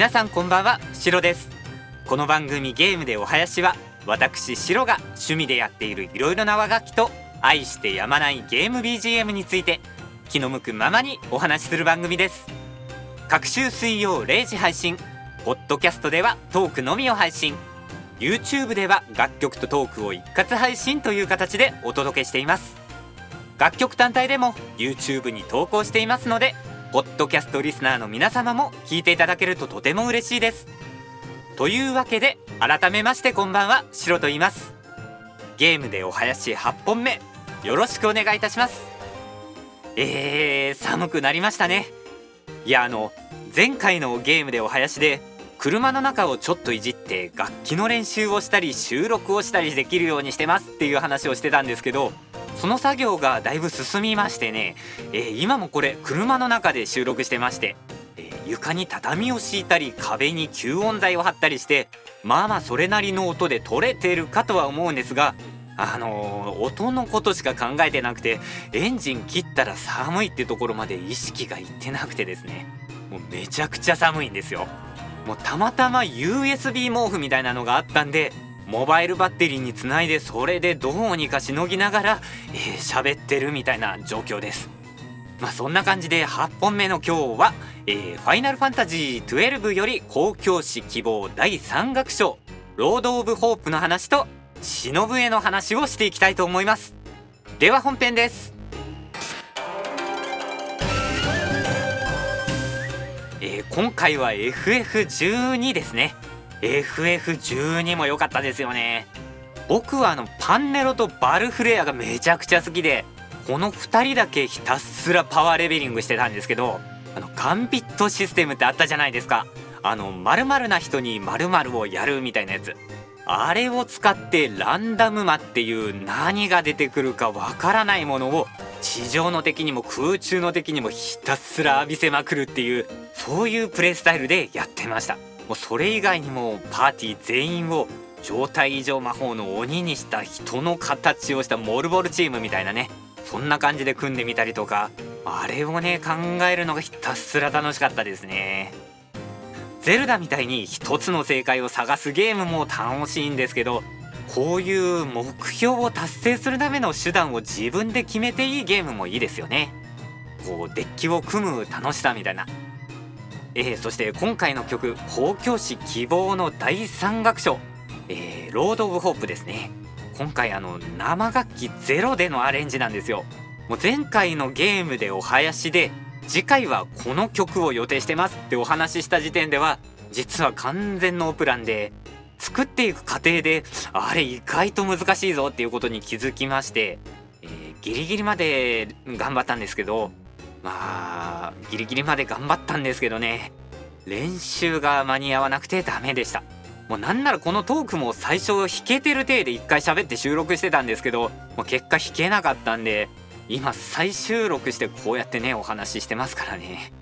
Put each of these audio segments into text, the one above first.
皆さんこんばんはシロです。この番組ゲームでお囃子は私シロが趣味でやっているいろいろな和楽器と愛してやまないゲーム BGM について気の向くままにお話しする番組です。各週水曜0時配信ポッドキャストではトークのみを配信 YouTube では楽曲とトークを一括配信という形でお届けしています。楽曲単体でも YouTube に投稿していますのでポッドキャストリスナーの皆様も聞いていただけるととても嬉しいです。というわけで改めましてこんばんはシロと言います。ゲームでお囃子8本目よろしくお願いいたします。えー、寒くなりましたね。いやあの前回のゲームでお囃子で車の中をちょっといじって楽器の練習をしたり収録をしたりできるようにしてますっていう話をしてたんですけどその作業がだいぶ進みましてね、えー、今もこれ車の中で収録してまして、えー、床に畳を敷いたり壁に吸音材を貼ったりしてまあまあそれなりの音で撮れてるかとは思うんですがあのー、音のことしか考えてなくてエンジン切ったら寒いってところまで意識がいってなくてですねもうめちゃくちゃ寒いんですよ。もうたまたま USB 毛布みたいなのがあったんでモバイルバッテリーにつないでそれでどうにかしのぎながらえー、喋ってるみたいな状況です。まあそんな感じで8本目の今日は、えー、ファイナルファンタジー12より公共史希望第3楽章ロード・オブ・ホープの話と忍笛の話をしていきたいと思います。では本編です。えー、今回は FF12 ですね。FF12 も良かったですよね。僕はあのパンネロとバルフレアがめちゃくちゃ好きでこの2人だけひたすらパワーレベリングしてたんですけどあのガンビットシステムってあったじゃないですか。あの〇〇な人に〇〇をやるみたいなやつ。あれを使ってランダム魔っていう何が出てくるかわからないものを地上の敵にも空中の敵にもひたすら浴びせまくるっていうそういうプレイスタイルでやってました。もうそれ以外にもパーティー全員を状態異常魔法の鬼にした人の形をしたモルボルチームみたいなねそんな感じで組んでみたりとかあれをね考えるのがひたすら楽しかったですね。ゼルダみたいに一つの正解を探すゲームも楽しいんですけどこういう目標を達成するための手段を自分で決めていいゲームもいいですよね。こうデッキを組む楽しさみたいな。えー、そして今回の曲「公共史希望」の第3楽章「えー、ロード・オブ・ホープ」ですね。今回あの生楽器ゼロでのアレンジなんですよ。もう前回のゲームでお囃子で次回はこの曲を予定してますってお話しした時点では実は完全ノープランで作っていく過程であれ意外と難しいぞっていうことに気づきまして、えー、ギリギリまで頑張ったんですけどまあギリギリまで頑張ったんですけどね。練習が間に合わなくてダメでした。もうなんならこのトークも最初弾けてる体で一回喋って収録してたんですけどもう結果弾けなかったんで今再収録してこうやってねお話ししてますからね。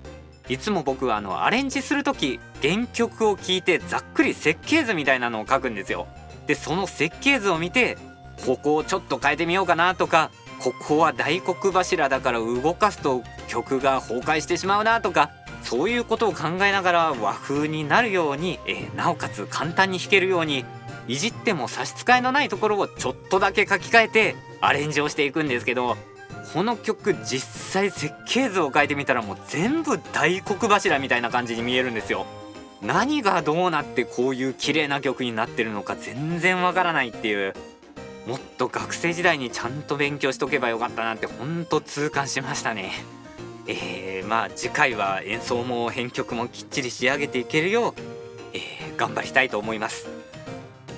いつも僕はあのアレンジする時原曲を聴いてざっくり設計図みたいなのを書くんですよ。でその設計図を見てここをちょっと変えてみようかなとかここは大黒柱だから動かすと曲が崩壊してしまうなとかそういうことを考えながら和風になるように、えー、なおかつ簡単に弾けるようにいじっても差し支えのないところをちょっとだけ書き換えてアレンジをしていくんですけどこの曲実際設計図を変えてみたらもう全部大黒柱みたいな感じに見えるんですよ。何がどうなってこういう綺麗な曲になってるのか全然わからないっていうもっと学生時代にちゃんと勉強しとけばよかったなってほんと痛感しましたね。えー、まあ次回は演奏も編曲もきっちり仕上げていけるよう、えー、頑張りたいと思います。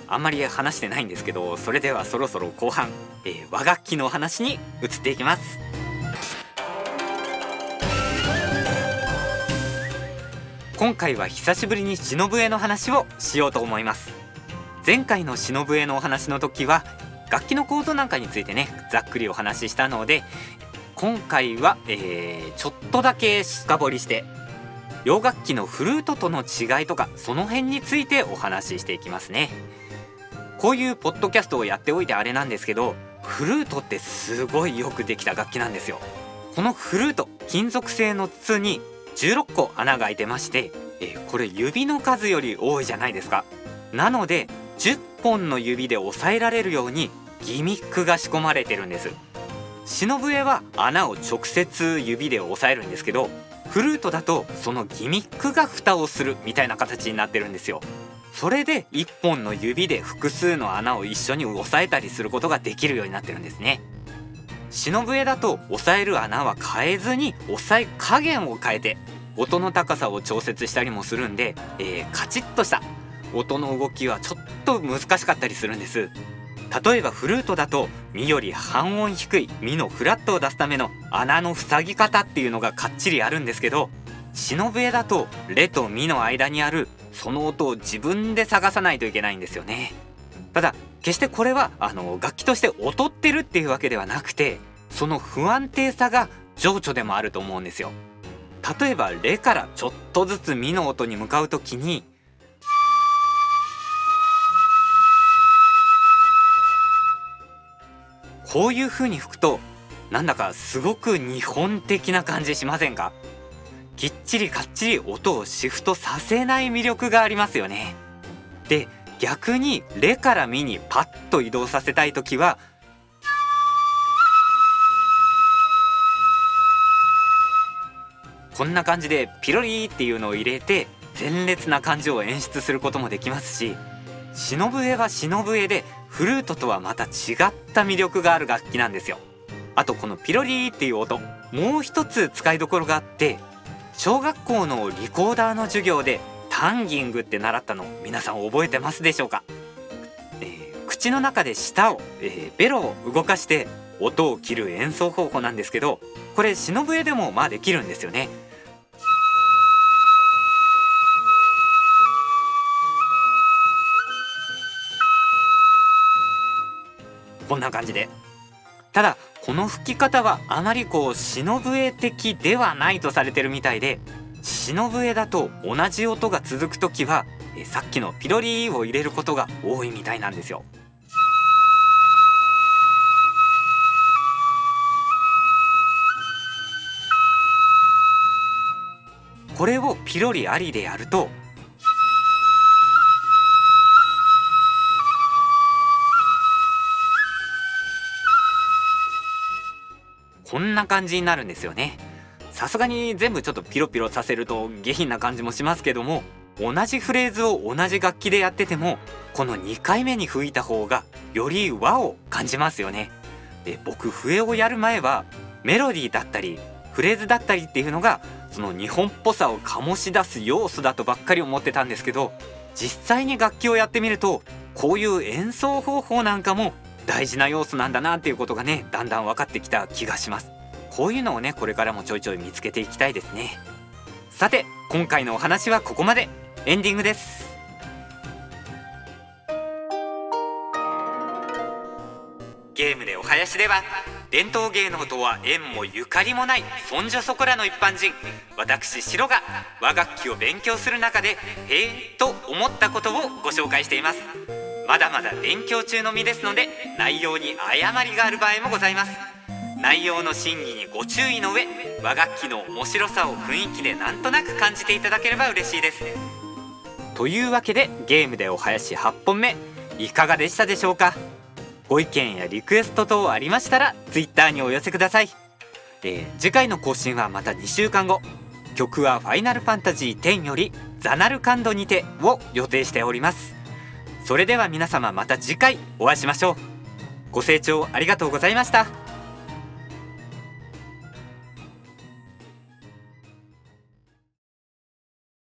あんまり話してないんですけどそれではそろそろ後半、えー、和楽器の話に移っていきます。今回は久しぶりに忍笛の話をしようと思います。前回の忍笛のお話の時は楽器の構造なんかについてねざっくりお話ししたので今回は、えー、ちょっとだけ深掘りして洋楽器のフルートとの違いとかその辺についてお話ししていきますね。こういうポッドキャストをやっておいてあれなんですけどフルートってすごいよくできた楽器なんですよ。このフルート金属製の筒に16個穴が開いてまして、えーこれ指の数より多いじゃないですか。なので10本の指で押さえられるようにギミックが仕込まれてるんです。篠笛は穴を直接指で押さえるんですけどフルートだとそのギミックが蓋をするみたいな形になってるんですよ。それで1本の指で複数の穴を一緒に押さえたりすることができるようになってるんですね。篠笛だと押さえる穴は変えずに押さえ加減を変えて音の高さを調節したりもするんで、えーカチッとした音の動きはちょっと難しかったりするんです。例えばフルートだとミより半音低いミのフラットを出すための穴の塞ぎ方っていうのがかっちりあるんですけど篠笛だとレとミの間にあるその音を自分で探さないといけないんですよね。ただ決してこれはあの楽器として劣ってるっていうわけではなくてその不安定さが情緒でもあると思うんですよ。例えばレからちょっとずつミの音に向かうときにこういう風に吹くとなんだかすごく日本的な感じしませんか？きっちりかっちり音をシフトさせない魅力がありますよね。で逆にレからミにパッと移動させたい時はこんな感じでピロリーっていうのを入れて鮮烈な感じを演出することもできますし篠笛は篠笛でフルートとはまた違った魅力がある楽器なんですよ。あとこのピロリーっていう音もう一つ使いどころがあって小学校のリコーダーの授業でタンギングって習ったの皆さん覚えてますでしょうか、えー口の中で舌を、えーベロを動かして音を切る演奏方法なんですけどこれ篠笛でもまあできるんですよね。こんな感じで。ただこの吹き方はあまりこう篠笛的ではないとされてるみたいで篠笛だと同じ音が続く時はえさっきのピロリを入れることが多いみたいなんですよ。これをピロリありでやるとこんな感じになるんですよね。さすがに全部ちょっとピロピロさせると下品な感じもしますけども同じフレーズを同じ楽器でやっててもこの2回目に吹いた方がより和を感じますよね。で僕笛をやる前はメロディーだったりフレーズだったりっていうのがその日本っぽさを醸し出す要素だとばっかり思ってたんですけど実際に楽器をやってみるとこういう演奏方法なんかも大事な要素なんだなっていうことがねだんだん分かってきた気がします。こういうのをねこれからもちょいちょい見つけていきたいですね。さて今回のお話はここまで。エンディングです。ゲームでお囃子では伝統芸能とは縁もゆかりもないそんじょそこらの一般人。私シロが和楽器を勉強する中でへえと思ったことをご紹介しています。まだまだ勉強中の身ですので内容に誤りがある場合もございます。内容の審議にご注意の上和楽器の面白さを雰囲気でなんとなく感じていただければ嬉しいです。というわけでゲームでお囃子8本目いかがでしたでしょうか？ご意見やリクエスト等ありましたら Twitter にお寄せください、えー次回の更新はまた2週間後。曲は「ファイナルファンタジー10」より「ザナルカンドにて」を予定しております。それでは皆様また次回お会いしましょう。ご清聴ありがとうございました。